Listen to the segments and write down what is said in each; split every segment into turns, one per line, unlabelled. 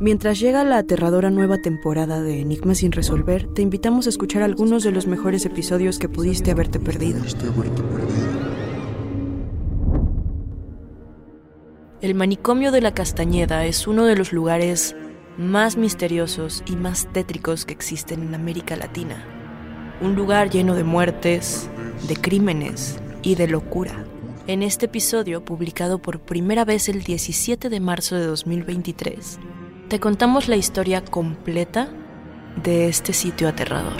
Mientras llega la aterradora nueva temporada de Enigmas sin resolver, te invitamos a escuchar algunos de los mejores episodios que pudiste haberte perdido. El manicomio de la Castañeda es uno de los lugares más misteriosos y más tétricos que existen en América Latina. Un lugar lleno de muertes, de crímenes y de locura. En este episodio, publicado por primera vez el 17 de marzo de 2023, te contamos la historia completa de este sitio aterrador.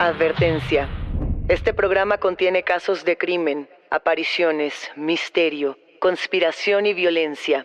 Advertencia. Este programa contiene casos de crimen, apariciones, misterio, conspiración y violencia.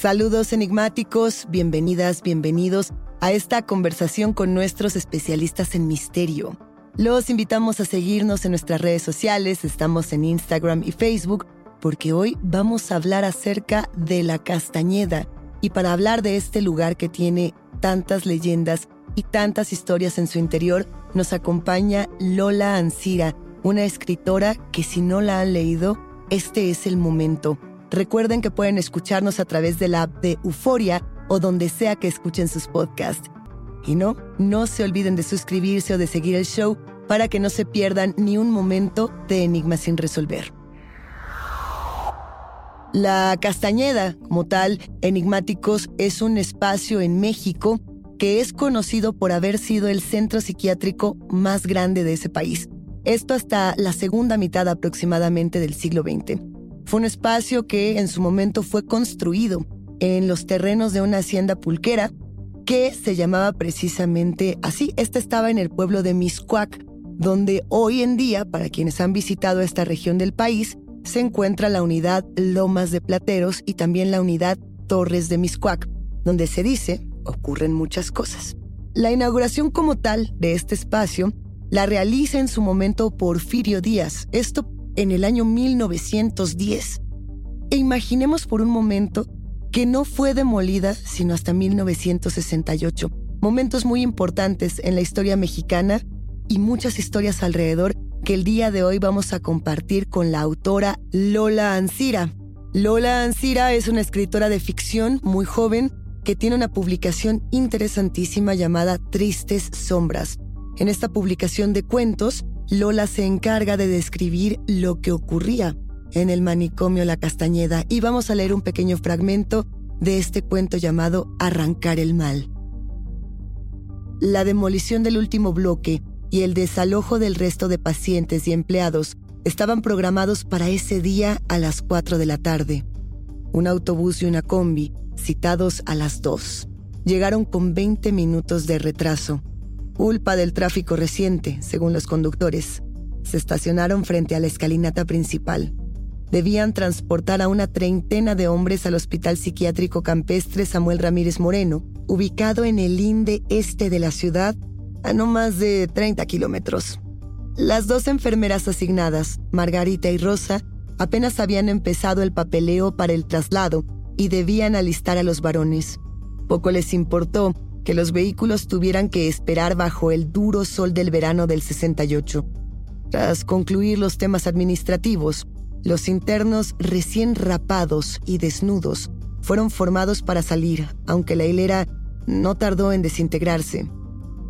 Saludos enigmáticos, bienvenidas, bienvenidos a esta conversación con nuestros especialistas en misterio. Los invitamos a seguirnos en nuestras redes sociales, estamos en Instagram y Facebook, porque hoy vamos a hablar acerca de la Castañeda. Y para hablar de este lugar que tiene tantas leyendas y tantas historias en su interior, nos acompaña Lola Ancira, una escritora que si no la han leído, este es el momento. Recuerden que pueden escucharnos a través de la app de Euforia o donde sea que escuchen sus podcasts. Y no, no se olviden de suscribirse o de seguir el show para que no se pierdan ni un momento de Enigmas sin resolver. La Castañeda, como tal, Enigmáticos, es un espacio en México que es conocido por haber sido el centro psiquiátrico más grande de ese país. Esto hasta la segunda mitad aproximadamente del siglo XX. Fue un espacio que en su momento fue construido en los terrenos de una hacienda pulquera que se llamaba precisamente así. Esta estaba en el pueblo de Miscuac, donde hoy en día, para quienes han visitado esta región del país, se encuentra la unidad Lomas de Plateros y también la unidad Torres de Miscuac, donde se dice ocurren muchas cosas. La inauguración como tal de este espacio la realiza en su momento Porfirio Díaz, esto en el año 1910. E imaginemos por un momento que no fue demolida sino hasta 1968. Momentos muy importantes en la historia mexicana y muchas historias alrededor que el día de hoy vamos a compartir con la autora Lola Ancira. Lola Ancira es una escritora de ficción muy joven que tiene una publicación interesantísima llamada Tristes Sombras. En esta publicación de cuentos, Lola se encarga de describir lo que ocurría en el manicomio La Castañeda y vamos a leer un pequeño fragmento de este cuento llamado Arrancar el Mal. La demolición del último bloque y el desalojo del resto de pacientes y empleados estaban programados para ese día a las 4 de la tarde. Un autobús y una combi, citados a las 2, llegaron con 20 minutos de retraso, culpa del tráfico reciente, según los conductores. Se estacionaron frente a la escalinata principal. Debían transportar a una treintena de hombres al Hospital Psiquiátrico Campestre Samuel Ramírez Moreno, ubicado en el linde este de la ciudad, a no más de 30 kilómetros. Las dos enfermeras asignadas, Margarita y Rosa, apenas habían empezado el papeleo para el traslado y debían alistar a los varones. Poco les importó que los vehículos tuvieran que esperar bajo el duro sol del verano del 68. Tras concluir los temas administrativos, los internos recién rapados y desnudos fueron formados para salir, aunque la hilera no tardó en desintegrarse.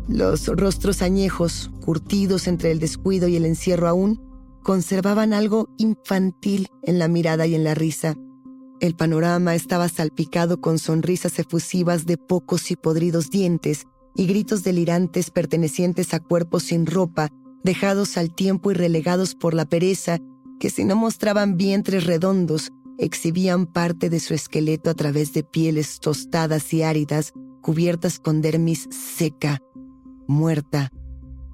Los rostros añejos, curtidos entre el descuido y el encierro aún, conservaban algo infantil en la mirada y en la risa. El panorama estaba salpicado con sonrisas efusivas de pocos y podridos dientes y gritos delirantes pertenecientes a cuerpos sin ropa, dejados al tiempo y relegados por la pereza, que si no mostraban vientres redondos, exhibían parte de su esqueleto a través de pieles tostadas y áridas, cubiertas con dermis seca, muerta.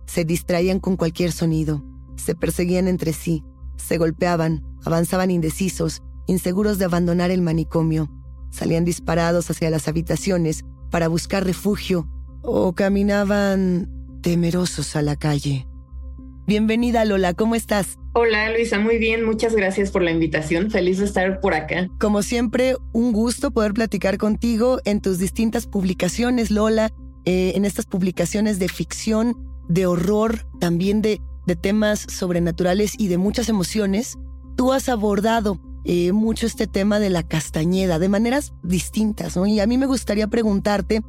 Se distraían con cualquier sonido, se perseguían entre sí, se golpeaban, avanzaban indecisos, inseguros de abandonar el manicomio. Salían disparados hacia las habitaciones para buscar refugio o caminaban temerosos a la calle. Bienvenida Lola, ¿cómo estás?
Hola Luisa, muy bien, muchas gracias por la invitación, feliz de estar por acá.
Como siempre, un gusto poder platicar contigo en tus distintas publicaciones, Lola, eh, en estas publicaciones de ficción, de horror, también de, de temas sobrenaturales y de muchas emociones. Tú has abordado eh, mucho este tema de la castañeda de maneras distintas, ¿no? Y a mí me gustaría preguntarte,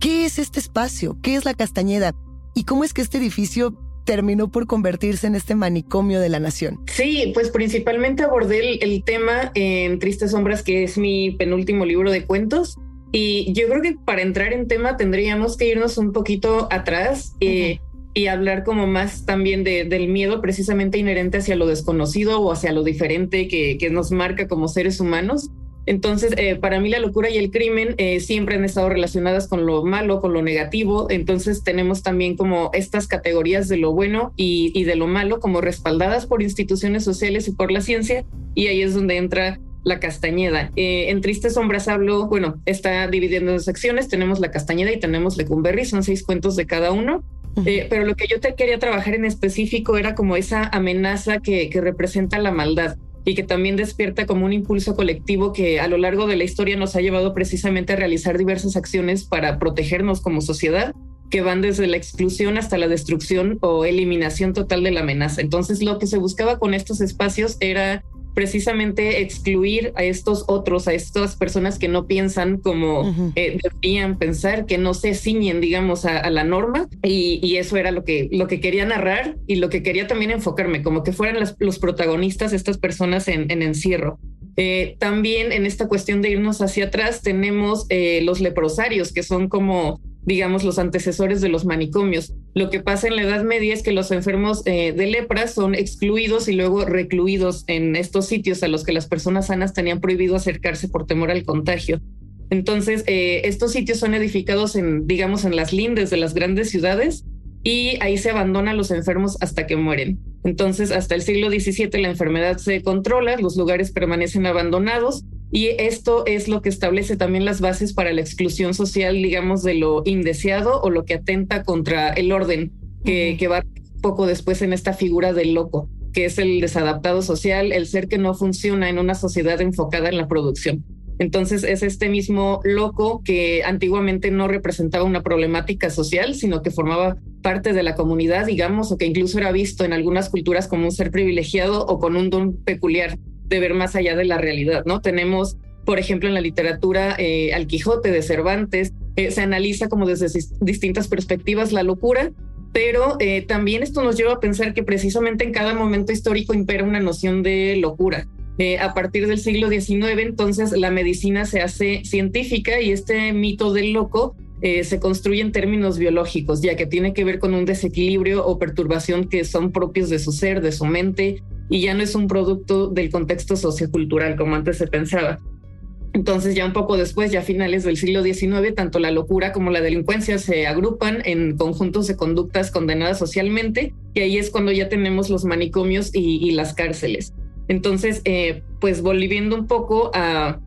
¿qué es este espacio? ¿Qué es la castañeda? ¿Y cómo es que este edificio terminó por convertirse en este manicomio de la nación?
Sí, pues principalmente abordé el, tema en Tristes Sombras, que es mi penúltimo libro de cuentos. Y yo creo que para entrar en tema tendríamos que irnos un poquito atrás. Eh, y hablar como más también de, del miedo precisamente inherente hacia lo desconocido o hacia lo diferente que, nos marca como seres humanos. Entonces, eh, para mí la locura y el crimen eh, siempre han estado relacionadas con lo malo, con lo negativo. Entonces, tenemos también como estas categorías de lo bueno y, de lo malo como respaldadas por instituciones sociales y por la ciencia. Y ahí es donde entra la Castañeda. Eh, en Tristes Sombras hablo, bueno, está dividiendo en secciones. Tenemos la Castañeda y tenemos Lecumberri, son seis cuentos de cada uno. Eh, pero lo que yo te quería trabajar en específico era como esa amenaza que, que representa la maldad y que también despierta como un impulso colectivo que a lo largo de la historia nos ha llevado precisamente a realizar diversas acciones para protegernos como sociedad que van desde la exclusión hasta la destrucción o eliminación total de la amenaza. Entonces lo que se buscaba con estos espacios era precisamente excluir a estos otros, a estas personas que no piensan como eh, deberían pensar, que no se ciñen, digamos, a, la norma. Y, eso era lo que, lo que quería narrar y lo que quería también enfocarme, como que fueran los protagonistas estas personas en, encierro. Eh, también en esta cuestión de irnos hacia atrás tenemos eh, los leprosarios, que son como digamos, los antecesores de los manicomios. Lo que pasa en la Edad Media es que los enfermos eh, de lepra son excluidos y luego recluidos en estos sitios a los que las personas sanas tenían prohibido acercarse por temor al contagio. Entonces, eh, estos sitios son edificados en, digamos, en las lindes de las grandes ciudades y ahí se abandonan los enfermos hasta que mueren. Entonces, hasta el siglo XVII la enfermedad se controla, los lugares permanecen abandonados y esto es lo que establece también las bases para la exclusión social, digamos, de lo indeseado o lo que atenta contra el orden, que, que va poco después en esta figura del loco, que es el desadaptado social, el ser que no funciona en una sociedad enfocada en la producción. Entonces es este mismo loco que antiguamente no representaba una problemática social, sino que formaba parte de la comunidad, digamos, o que incluso era visto en algunas culturas como un ser privilegiado o con un don peculiar de ver más allá de la realidad, ¿no? Tenemos, por ejemplo, en la literatura eh, al Quijote de Cervantes, eh, se analiza como desde distintas perspectivas la locura, pero eh, también esto nos lleva a pensar que precisamente en cada momento histórico impera una noción de locura. a partir del siglo XIX, entonces la medicina se hace científica y este mito del loco eh, se construye en términos biológicos, ya que tiene que ver con un desequilibrio o perturbación que son propios de su ser, de su mente, y ya no es un producto del contexto sociocultural como antes se pensaba. Entonces ya un poco después, ya a finales del siglo XIX, tanto la locura como la delincuencia se agrupan en conjuntos de conductas condenadas socialmente y ahí es cuando ya tenemos los manicomios y, las cárceles. Entonces, eh, pues volviendo un poco a,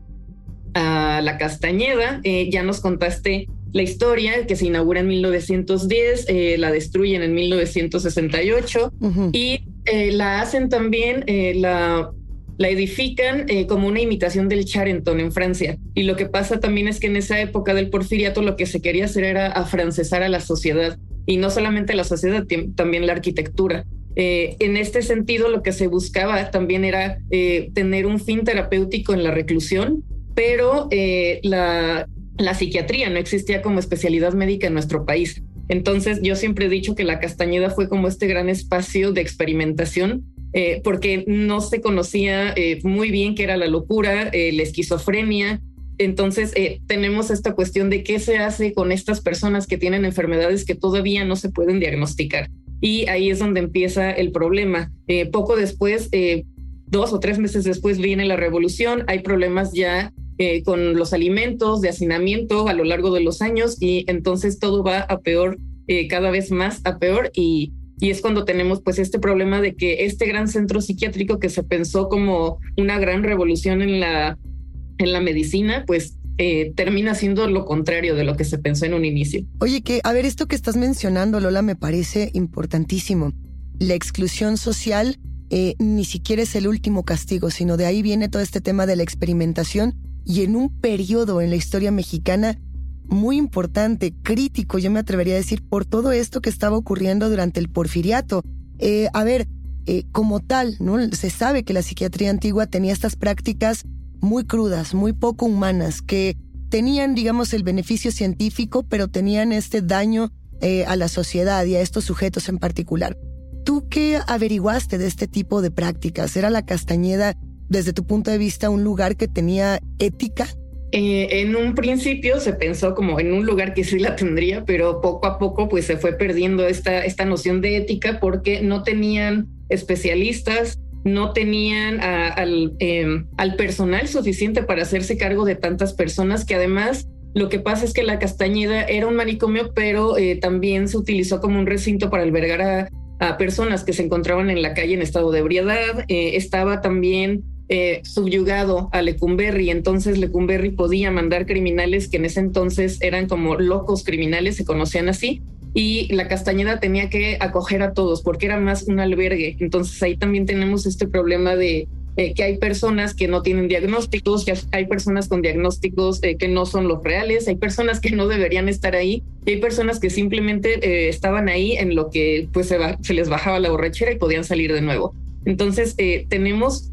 la Castañeda, eh, ya nos contaste la historia que se inaugura en 1910, eh, la destruyen en 1968 y la hacen también la la edifican eh, como una imitación del Charenton en Francia. Y lo que pasa también es que en esa época del porfiriato lo que se quería hacer era afrancesar a la sociedad y no solamente la sociedad, también la arquitectura. Eh, en este sentido, lo que se buscaba también era eh, tener un fin terapéutico en la reclusión, pero la, la psiquiatría no existía como especialidad médica en nuestro país. Entonces, yo siempre he dicho que la Castañeda fue como este gran espacio de experimentación eh, porque no se conocía eh, muy bien qué era la locura, eh, la esquizofrenia. Entonces, tenemos esta cuestión de qué se hace con estas personas que tienen enfermedades que todavía no se pueden diagnosticar. Y ahí es donde empieza el problema. poco después, dos o tres meses después, viene la revolución, hay problemas ya con los alimentos, de hacinamiento a lo largo de los años y entonces todo va a peor, cada vez más a peor y y es cuando tenemos pues este problema de que este gran centro psiquiátrico que se pensó como una gran revolución en la, en la medicina, pues eh, termina siendo lo contrario de lo que se pensó en un inicio.
Oye, que a ver, esto que estás mencionando, Lola, me parece importantísimo. La exclusión social eh, ni siquiera es el último castigo, sino de ahí viene todo este tema de la experimentación y en un periodo en la historia mexicana muy importante, crítico, yo me atrevería a decir, por todo esto que estaba ocurriendo durante el porfiriato. Eh, a ver, eh, como tal, ¿no? Se sabe que la psiquiatría antigua tenía estas prácticas muy crudas, muy poco humanas, que tenían, digamos, el beneficio científico, pero tenían este daño eh, a la sociedad y a estos sujetos en particular. ¿Tú qué averiguaste de este tipo de prácticas? ¿Era la Castañeda, desde tu punto de vista, un lugar que tenía ética?
Eh, en un principio se pensó como en un lugar que sí la tendría, pero poco a poco pues se fue perdiendo esta, esta noción de ética porque no tenían especialistas, no tenían al, em, al personal suficiente para hacerse cargo de tantas personas que además lo que pasa es que la Castañeda era un manicomio, pero eh, también se utilizó como un recinto para albergar a, personas que se encontraban en la calle en estado de ebriedad. Eh, estaba también eh, subyugado a Lecumberri. Entonces Lecumberri podía mandar criminales que en ese entonces eran como locos criminales, se conocían así. Y la Castañeda tenía que acoger a todos porque era más un albergue. Entonces ahí también tenemos este problema de eh, que hay personas que no tienen diagnósticos, que hay personas con diagnósticos eh, que no son los reales, hay personas que no deberían estar ahí, y hay personas que simplemente estaban ahí en lo que pues se les bajaba la borrachera y podían salir de nuevo. Entonces, eh, tenemos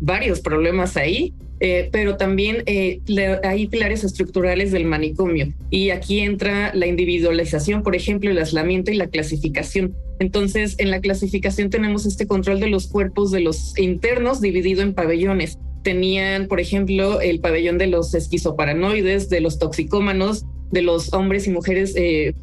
varios problemas ahí, eh, pero también eh, hay pilares estructurales del manicomio. Y aquí entra la individualización, por ejemplo, el aislamiento y la clasificación. Entonces, en la clasificación tenemos este control de los cuerpos de los internos dividido en pabellones. Tenían, por ejemplo, el pabellón de los esquizoparanoides, de los toxicómanos, de los hombres y mujeres,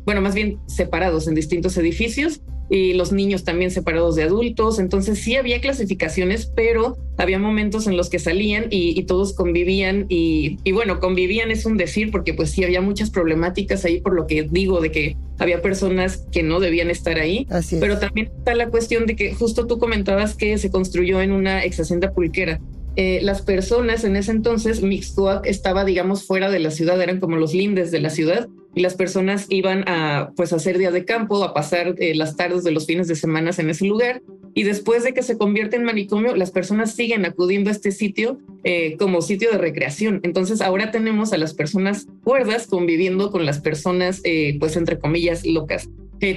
bueno, más bien separados en distintos edificios y los niños también separados de adultos. Entonces sí había clasificaciones, pero había momentos en los que salían y, todos convivían y, bueno, convivían es un decir porque pues sí había muchas problemáticas ahí por lo que digo de que había personas que no debían estar ahí. pero también está la cuestión de que justo tú comentabas que se construyó en una ex hacienda pulquera. Eh, las personas en ese entonces, Mixcoac estaba, digamos, fuera de la ciudad, eran como los lindes de la ciudad, y las personas iban a, pues, hacer día de campo, a pasar eh, las tardes de los fines de semana en ese lugar. Y después de que se convierte en manicomio, las personas siguen acudiendo a este sitio eh, como sitio de recreación. Entonces ahora tenemos a las personas cuerdas conviviendo con las personas, pues entre comillas, locas.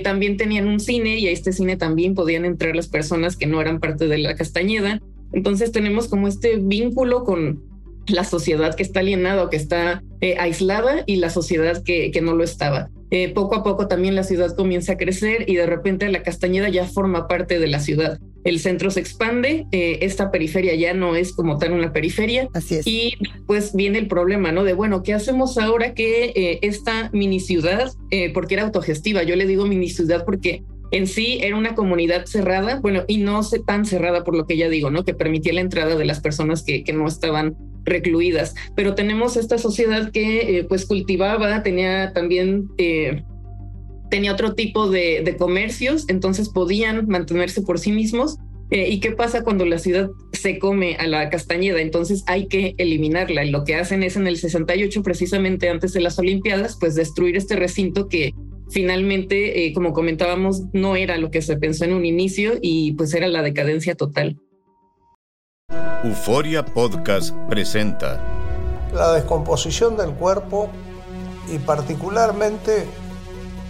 también tenían un cine y a este cine también podían entrar las personas que no eran parte de la Castañeda entonces tenemos como este vínculo con la sociedad que está alienada o que está eh, aislada y la sociedad que, no lo estaba. Eh, poco a poco también la ciudad comienza a crecer y de repente la Castañeda ya forma parte de la ciudad. el centro se expande, eh, esta periferia ya no es como tal una periferia.
Así es.
Y pues viene el problema, ¿no? De, bueno, ¿qué hacemos ahora que esta mini ciudad, porque era autogestiva, yo le digo mini ciudad porque en sí era una comunidad cerrada, bueno, y no tan cerrada por lo que ya digo, ¿no? Que permitía la entrada de las personas que, que no estaban recluidas. Pero tenemos esta sociedad que pues cultivaba, tenía también tenía otro tipo de, comercios, entonces podían mantenerse por sí mismos. Eh, ¿Y qué pasa cuando la ciudad se come a la castañeda? Entonces hay que eliminarla. Y lo que hacen es en el 68, precisamente antes de las Olimpiadas, pues destruir este recinto que finalmente, eh, como comentábamos, no era lo que se pensó en un inicio y pues era la decadencia total.
Euforia Podcast presenta
la descomposición del cuerpo y particularmente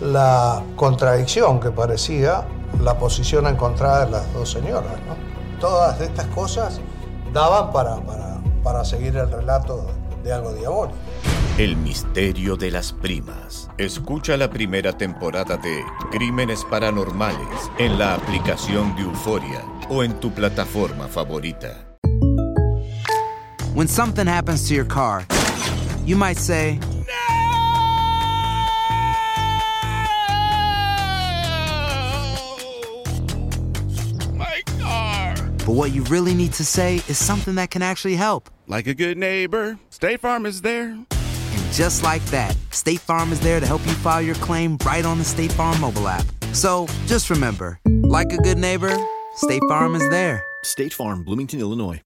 la contradicción que parecía la posición encontrada de las dos señoras. Todas estas cosas daban para, para, para seguir el relato de algo diabólico.
El misterio de las primas. Escucha la primera temporada de Crímenes Paranormales en la aplicación de Euforia o en tu plataforma favorita.
When something happens to your car, you might say, But what you really need to say is something that can actually help.
Like a good neighbor, State Farm is there.
And just like that, State Farm is there to help you file your claim right on the State Farm mobile app. So just remember, like a good neighbor, State Farm is there.
State Farm, Bloomington, Illinois.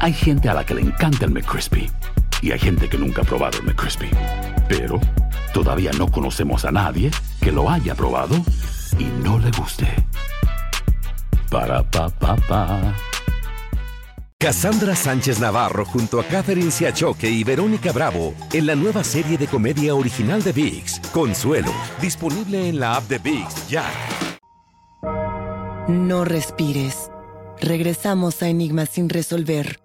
Hay gente a la que le encanta el McCrispy y hay gente que nunca ha probado el McCrispy. Pero todavía no conocemos a nadie que lo haya probado y no le guste. Para pa pa pa.
Cassandra Sánchez Navarro junto a Catherine Siachoque y Verónica Bravo en la nueva serie de comedia original de Vix, Consuelo, disponible en la app de Vix ya.
No respires. Regresamos a Enigmas sin resolver.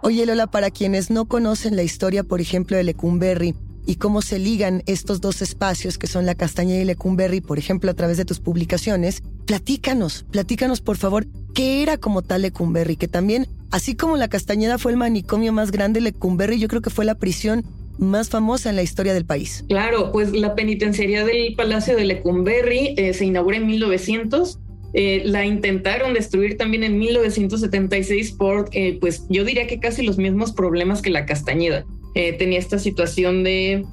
Oye Lola, para quienes no conocen la historia, por ejemplo, de Lecumberri, y cómo se ligan estos dos espacios que son la Castañeda y Lecumberri, por ejemplo, a través de tus publicaciones. Platícanos, platícanos por favor, ¿qué era como tal Lecumberri? Que también, así como la Castañeda fue el manicomio más grande, Lecumberri yo creo que fue la prisión más famosa en la historia del país.
Claro, pues la penitenciaría del Palacio de Lecumberri eh, se inaugura en 1900. Eh, la intentaron destruir también en 1976 por, eh, pues yo diría que casi los mismos problemas que la Castañeda. Eh, tenía esta situación de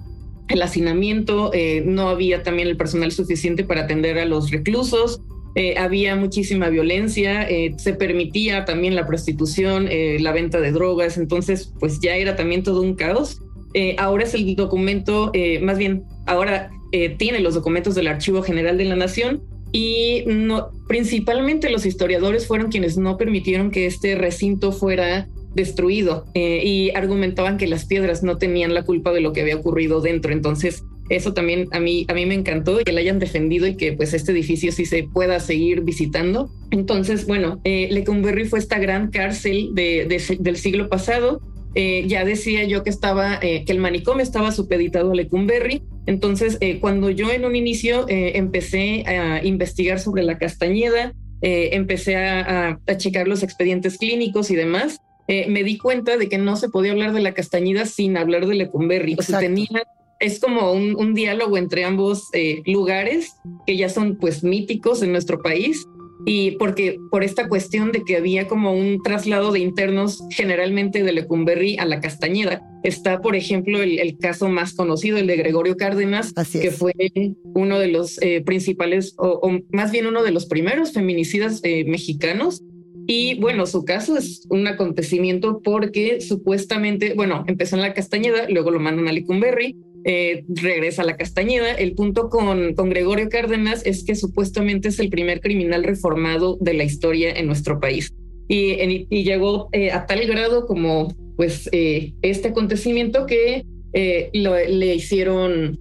el hacinamiento, no había también el personal suficiente para atender a los reclusos, eh, había muchísima violencia, se permitía también la prostitución, la venta de drogas, entonces pues ya era también todo un caos. ahora es el documento, más bien, ahora tiene los documentos del Archivo General de la Nación y no, principalmente los historiadores fueron quienes no permitieron que este recinto fuera destruido eh, y argumentaban que las piedras no tenían la culpa de lo que había ocurrido dentro. Entonces, eso también a mí, a mí me encantó que la hayan defendido y que pues este edificio sí se pueda seguir visitando. Entonces, bueno, eh, Lecumberri fue esta gran cárcel de, del siglo pasado. Eh, ya decía yo que estaba, eh, que el manicomio estaba supeditado a Lecumberri. Entonces, cuando yo en un inicio empecé a investigar sobre la Castañeda, empecé a, a, checar los expedientes clínicos y demás, eh, me di cuenta de que no se podía hablar de la Castañeda sin hablar de Lecumberri. O sea, tenía, es como un, diálogo entre ambos eh, lugares que ya son pues míticos en nuestro país y porque por esta cuestión de que había como un traslado de internos generalmente de Lecumberri a la Castañeda. Está, por ejemplo, el, caso más conocido, el de Gregorio Cárdenas, que fue uno de los eh, principales, o, más bien uno de los primeros feminicidas mexicanos y bueno, su caso es un acontecimiento porque supuestamente, bueno, empezó en la Castañeda, luego lo mandan a Licumberri, eh, regresa a la Castañeda. El punto con, con Gregorio Cárdenas es que supuestamente es el primer criminal reformado de la historia en nuestro país. Y, y llegó eh, a tal grado como pues eh, este acontecimiento que le hicieron,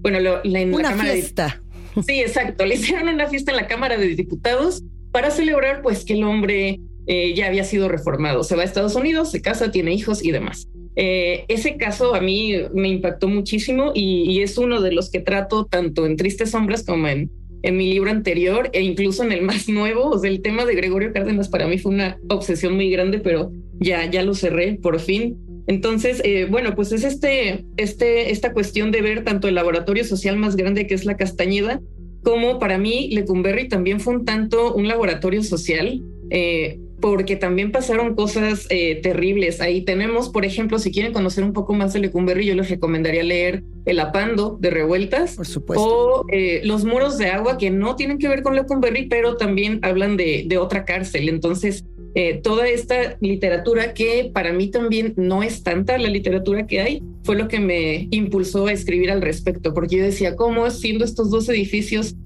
bueno, lo,
una fiesta.
sí, exacto, le hicieron una fiesta en la Cámara de Diputados para celebrar pues que el hombre eh, ya había sido reformado. Se va a Estados Unidos, se casa, tiene hijos y demás. Eh, ese caso a mí me impactó muchísimo y, es uno de los que trato tanto en Tristes Sombras como en, en mi libro anterior e incluso en el más nuevo. O sea, el tema de Gregorio Cárdenas para mí fue una obsesión muy grande, pero ya, ya lo cerré por fin. Entonces, eh, bueno, pues es este, este, esta cuestión de ver tanto el laboratorio social más grande que es la Castañeda, como para mí Lecumberri también fue un tanto un laboratorio social. Eh, porque también pasaron cosas eh, terribles. Ahí tenemos, por ejemplo, si quieren conocer un poco más de Lecumberri, yo les recomendaría leer El Apando de Revueltas.
Por supuesto.
O eh, Los Muros de Agua, que no tienen que ver con Lecumberri, pero también hablan de, de otra cárcel. Entonces, eh, toda esta literatura que para mí también no es tanta la literatura que hay, fue lo que me impulsó a escribir al respecto, porque yo decía, ¿cómo siendo estos dos edificios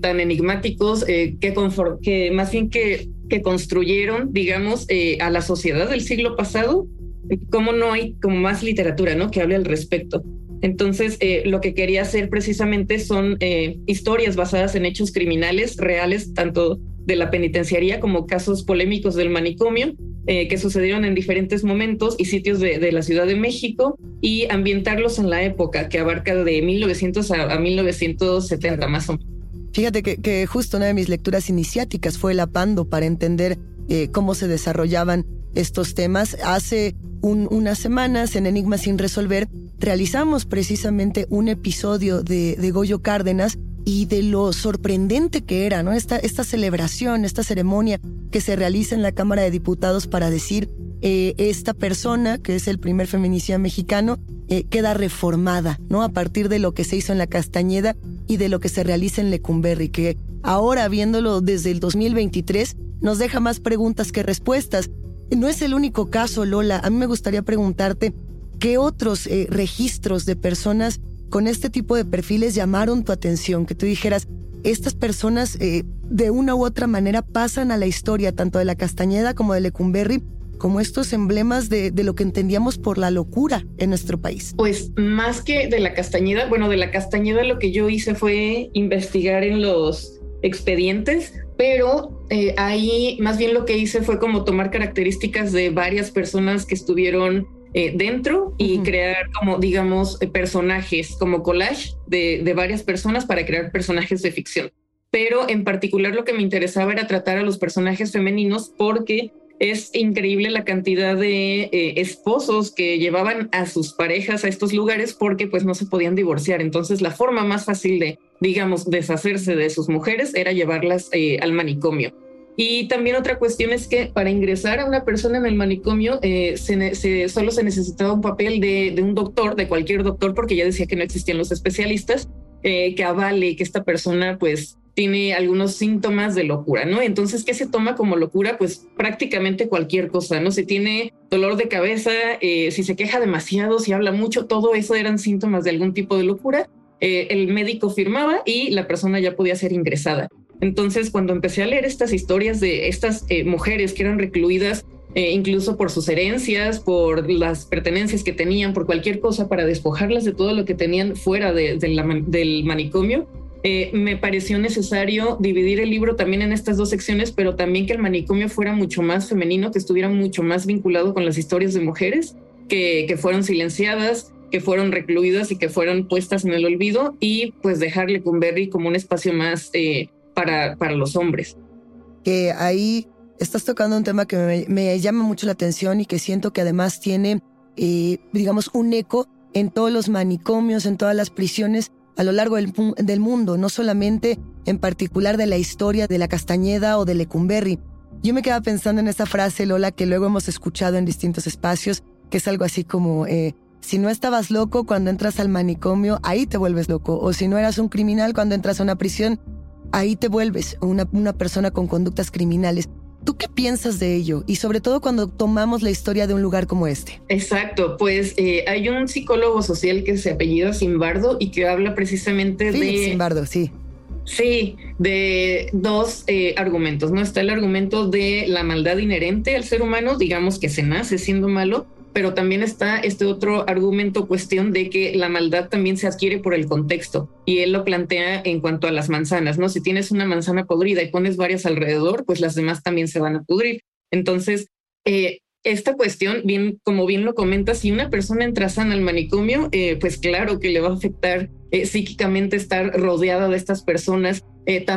tan enigmáticos que, que más bien que que construyeron, digamos, eh, a la sociedad del siglo pasado, cómo no hay como más literatura, ¿no? Que hable al respecto. Entonces, eh, lo que quería hacer precisamente son eh, historias basadas en hechos criminales reales, tanto de la penitenciaría como casos polémicos del manicomio, que sucedieron en diferentes momentos y sitios de, la Ciudad de México y ambientarlos en la época que abarca de 1900 a, a 1970 más o menos.
Fíjate que, justo una de mis lecturas iniciáticas fue el apando para entender eh, cómo se desarrollaban estos temas. Hace unas semanas en Enigma sin resolver realizamos precisamente un episodio de, Goyo Cárdenas y de lo sorprendente que era, ¿no? Esta, esta celebración, esta ceremonia que se realiza en la Cámara de Diputados para decir eh, esta persona, que es el primer feminicida mexicano, eh, queda reformada, ¿no? A partir de lo que se hizo en la Castañeda y de lo que se realiza en Lecumberri, que ahora viéndolo desde el 2023 nos deja más preguntas que respuestas. No es el único caso, Lola. A mí me gustaría preguntarte, ¿qué otros eh, registros de personas con este tipo de perfiles llamaron tu atención? Que tú dijeras, estas personas de una u otra manera pasan a la historia tanto de la Castañeda como de Lecumberri como estos emblemas de, lo que entendíamos por la locura en nuestro país?
Pues más que de la Castañeda, bueno, de la Castañeda lo que yo hice fue investigar en los expedientes, pero eh, ahí más bien lo que hice fue como tomar características de varias personas que estuvieron eh, dentro y crear como, digamos, eh, personajes, como collage de, de varias personas para crear personajes de ficción. Pero en particular lo que me interesaba era tratar a los personajes femeninos porque es increíble la cantidad de eh, esposos que llevaban a sus parejas a estos lugares porque pues no se podían divorciar. Entonces la forma más fácil de, digamos, deshacerse de sus mujeres era llevarlas eh, al manicomio. Y también otra cuestión es que para ingresar a una persona en el manicomio eh, solo se necesitaba un papel de, de, un doctor, de cualquier doctor, porque ya decía que no existían los especialistas, que avale que esta persona pues tiene algunos síntomas de locura, ¿no? Entonces, ¿qué se toma como locura? Pues prácticamente cualquier cosa, ¿no? Si tiene dolor de cabeza, eh, si se queja demasiado, si habla mucho, todo eso eran síntomas de algún tipo de locura. Eh, el médico firmaba y la persona ya podía ser ingresada. Entonces, cuando empecé a leer estas historias de estas eh, mujeres que eran recluidas incluso por sus herencias, por las pertenencias que tenían, por cualquier cosa, para despojarlas de todo lo que tenían fuera del manicomio, eh, me pareció necesario dividir el libro también en estas dos secciones, pero también que el manicomio fuera mucho más femenino, que estuviera mucho más vinculado con las historias de mujeres que, fueron silenciadas, que fueron recluidas y que fueron puestas en el olvido, y pues dejarle con Berry como un espacio más eh, para, para los hombres.
Que ahí estás tocando un tema que me, llama mucho la atención y que siento que además tiene, eh, digamos, un eco en todos los manicomios, en todas las prisiones a lo largo del, mundo, no solamente en particular de la historia de la Castañeda o de Lecumberri. Yo me quedaba pensando en esa frase, Lola, que luego hemos escuchado en distintos espacios, que es algo así como, eh, si no estabas loco cuando entras al manicomio, ahí te vuelves loco. O si no eras un criminal cuando entras a una prisión, ahí te vuelves una, una persona con conductas criminales. ¿Tú qué piensas de ello? Y sobre todo cuando tomamos la historia de un lugar como este.
Exacto, pues eh, hay un psicólogo social que se apellida Simbardo y que habla precisamente de...
Simbardo, sí.
Sí, de dos eh, argumentos, ¿no? Está el argumento de la maldad inherente al ser humano, digamos que se nace siendo malo, pero también está este otro argumento, cuestión de que la maldad también se adquiere por el contexto. Y él lo plantea en cuanto a las manzanas, ¿no? Si tienes una manzana podrida y pones varias alrededor, pues las demás también se van a pudrir. Entonces, eh, esta cuestión, bien, como bien lo comenta, si una persona entra sana al manicomio, eh, pues claro que le va a afectar eh, psíquicamente estar rodeada de estas personas.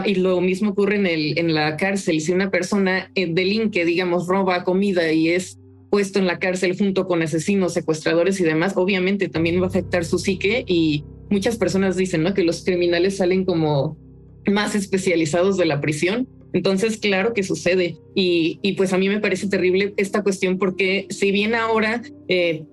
Y lo mismo ocurre en, el, en la cárcel. Si una persona delinque, digamos, roba comida y es puesto en la cárcel junto con asesinos, secuestradores y demás, obviamente también va a afectar su psique y muchas personas dicen ¿no? que los criminales salen como más especializados de la prisión. Entonces, claro que sucede. Y, y pues a mí me parece terrible esta cuestión porque si bien ahora eh,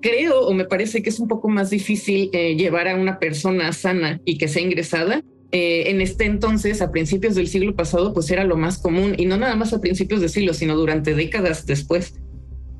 creo o me parece que es un poco más difícil eh, llevar a una persona sana y que sea ingresada, eh, en este entonces, a principios del siglo pasado, pues era lo más común y no nada más a principios de siglo, sino durante décadas después.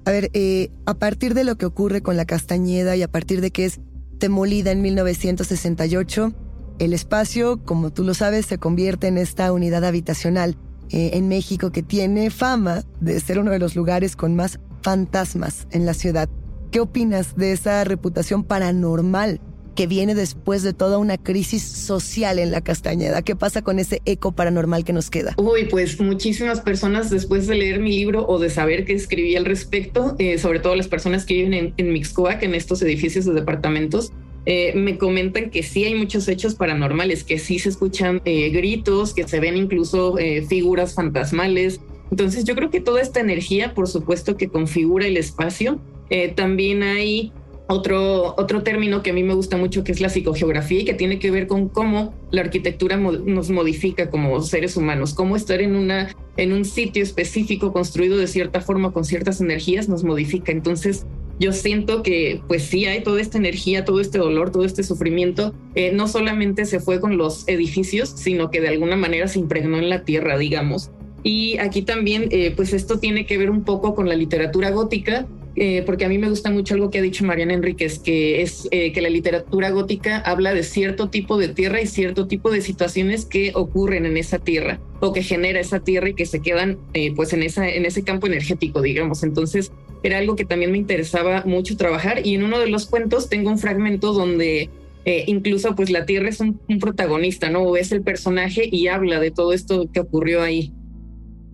A ver, eh, a partir de lo que ocurre con la Castañeda y a partir de que es demolida en 1968, el espacio, como tú lo sabes, se convierte en esta unidad habitacional en México que tiene fama de ser uno de los lugares con más fantasmas en la ciudad. ¿Qué opinas de esa reputación paranormal que viene después de toda una crisis social en la Castañeda? ¿Qué pasa con ese eco paranormal que nos queda?
Uy, pues muchísimas personas después de leer mi libro o de saber que escribí al respecto, eh, sobre todo las personas que viven en, Mixcoac, en estos edificios de departamentos, eh, me comentan que sí hay muchos hechos paranormales, que sí se escuchan eh, gritos, que se ven incluso figuras fantasmales. Entonces yo creo que toda esta energía, por supuesto, que configura el espacio, también hay otro, otro término que a mí me gusta mucho, que es la psicogeografía y que tiene que ver con cómo la arquitectura nos modifica como seres humanos, cómo estar en, una, en un sitio específico construido de cierta forma con ciertas energías nos modifica. Entonces, yo siento que pues sí hay toda esta energía, todo este dolor, todo este sufrimiento, eh, no solamente se fue con los edificios, sino que de alguna manera se impregnó en la tierra, digamos. Y aquí también, eh, pues esto tiene que ver un poco con la literatura gótica, eh, porque a mí me gusta mucho algo que ha dicho Mariana Enríquez, que es eh, que la literatura gótica habla de cierto tipo de tierra y cierto tipo de situaciones que ocurren en esa tierra o que genera esa tierra y que se quedan eh, pues en, ese campo energético, digamos. Entonces era algo que también me interesaba mucho trabajar y en uno de los cuentos tengo un fragmento donde incluso pues la tierra es un, protagonista, ¿no? O es el personaje y habla de todo esto que ocurrió ahí.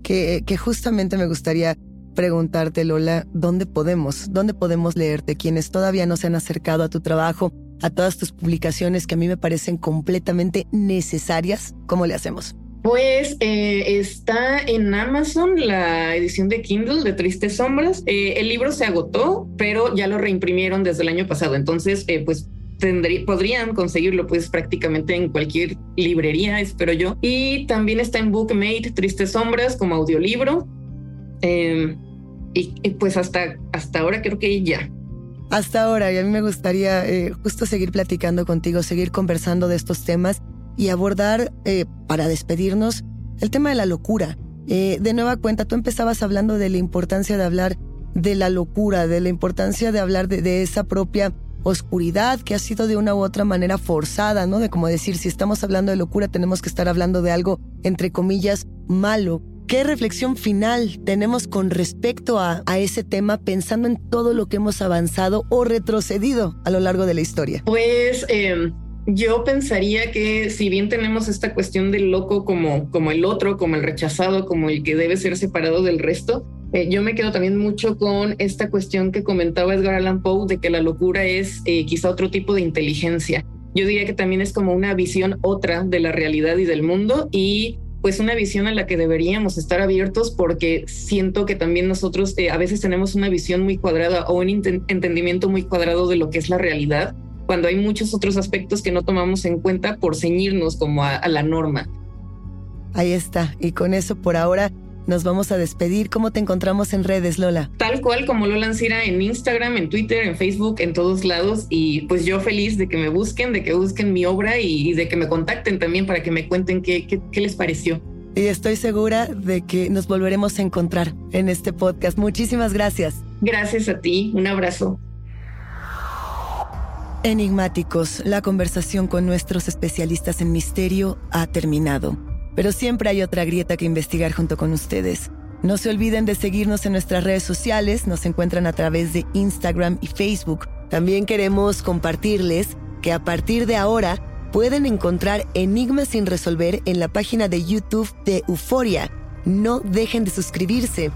Que, que justamente me gustaría preguntarte, Lola, ¿dónde podemos? ¿Dónde podemos leerte? Quienes todavía no se han acercado a tu trabajo, a todas tus publicaciones que a mí me parecen completamente necesarias, ¿cómo le hacemos?
Pues eh, está en Amazon la edición de Kindle de Tristes Sombras. Eh, el libro se agotó, pero ya lo reimprimieron desde el año pasado. Entonces, eh, pues podrían conseguirlo pues prácticamente en cualquier librería, espero yo. Y también está en Bookmate Tristes Sombras como audiolibro. Eh, y, pues hasta, hasta ahora creo que ya.
Hasta ahora, y a mí me gustaría eh, justo seguir platicando contigo, seguir conversando de estos temas y abordar, eh, para despedirnos, el tema de la locura. Eh, de nueva cuenta, tú empezabas hablando de la importancia de hablar de la locura, de la importancia de hablar de, de esa propia oscuridad que ha sido de una u otra manera forzada, ¿no? De como decir, si estamos hablando de locura, tenemos que estar hablando de algo, entre comillas, malo. ¿Qué reflexión final tenemos con respecto a, ese tema pensando en todo lo que hemos avanzado o retrocedido a lo largo de la historia?
Pues em, yo pensaría que si bien tenemos esta cuestión del loco como, como el otro, como el rechazado, como el que debe ser separado del resto, eh, yo me quedo también mucho con esta cuestión que comentaba Edgar Allan Poe de que la locura es eh, quizá otro tipo de inteligencia. Yo diría que también es como una visión otra de la realidad y del mundo y pues una visión a la que deberíamos estar abiertos porque siento que también nosotros eh, a veces tenemos una visión muy cuadrada o un entendimiento muy cuadrado de lo que es la realidad, cuando hay muchos otros aspectos que no tomamos en cuenta por ceñirnos como a la norma.
Ahí está, y con eso por ahora nos vamos a despedir. ¿Cómo te encontramos en redes, Lola?
Tal cual como Lola Ancira en Instagram, en Twitter, en Facebook, en todos lados. Y pues yo feliz de que me busquen, de que busquen mi obra y, de que me contacten también para que me cuenten qué, qué les pareció.
Y estoy segura de que nos volveremos a encontrar en este podcast. Muchísimas gracias.
Gracias a ti. Un abrazo.
Enigmáticos, la conversación con nuestros especialistas en misterio ha terminado pero siempre hay otra grieta que investigar junto con ustedes. No se olviden de seguirnos en nuestras redes sociales, nos encuentran a través de Instagram y Facebook. También queremos compartirles que a partir de ahora pueden encontrar enigmas sin resolver en la página de YouTube de Euforia. No dejen de suscribirse.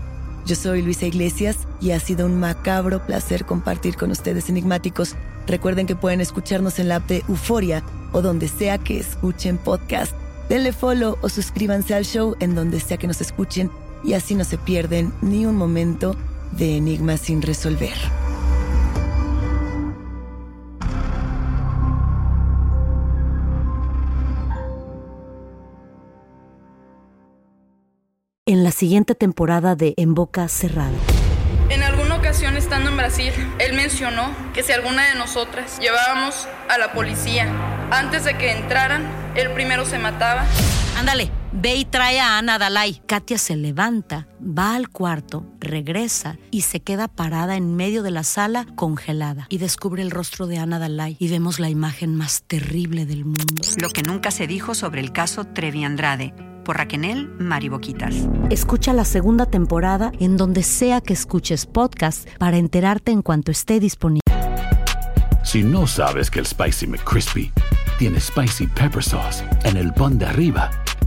Yo soy Luisa Iglesias y ha sido un macabro placer compartir con ustedes enigmáticos. Recuerden que pueden escucharnos en la app de Euforia o donde sea que escuchen podcast. Denle follow o suscríbanse al show en donde sea que nos escuchen y así no se pierden ni un momento de enigmas sin resolver.
En la siguiente temporada de En Boca Cerrada.
En estando en Brasil, él mencionó que si alguna de nosotras llevábamos a la policía antes de que entraran, él primero se mataba.
Ándale, ve y trae a Ana Dalai. Katia se levanta, va al cuarto, regresa y se queda parada en medio de la sala congelada. Y descubre el rostro de Ana Dalai y vemos la imagen más terrible del mundo.
Lo que nunca se dijo sobre el caso Trevi Andrade por Raquel Mariboquitas.
Escucha la segunda temporada en donde sea que escuches podcast para enterarte en cuanto esté disponible.
Si no sabes que el Spicy McCrispy tiene Spicy Pepper Sauce en el pan de arriba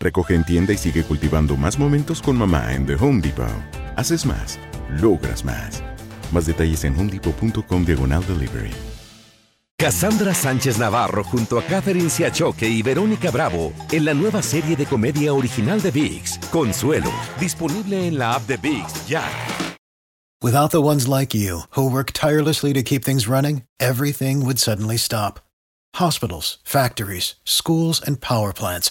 Recoge en tienda y sigue cultivando más momentos con mamá en The Home Depot. Haces más, logras más. Más detalles en homedepot.com diagonal delivery.
Cassandra Sánchez Navarro junto a Catherine Siachoque y Verónica Bravo en la nueva serie de comedia original de VIX, Consuelo, disponible en la app de VIX ya.
Without the ones like you, who work tirelessly to keep things running, everything would suddenly stop. Hospitals, factories, schools, and power plants,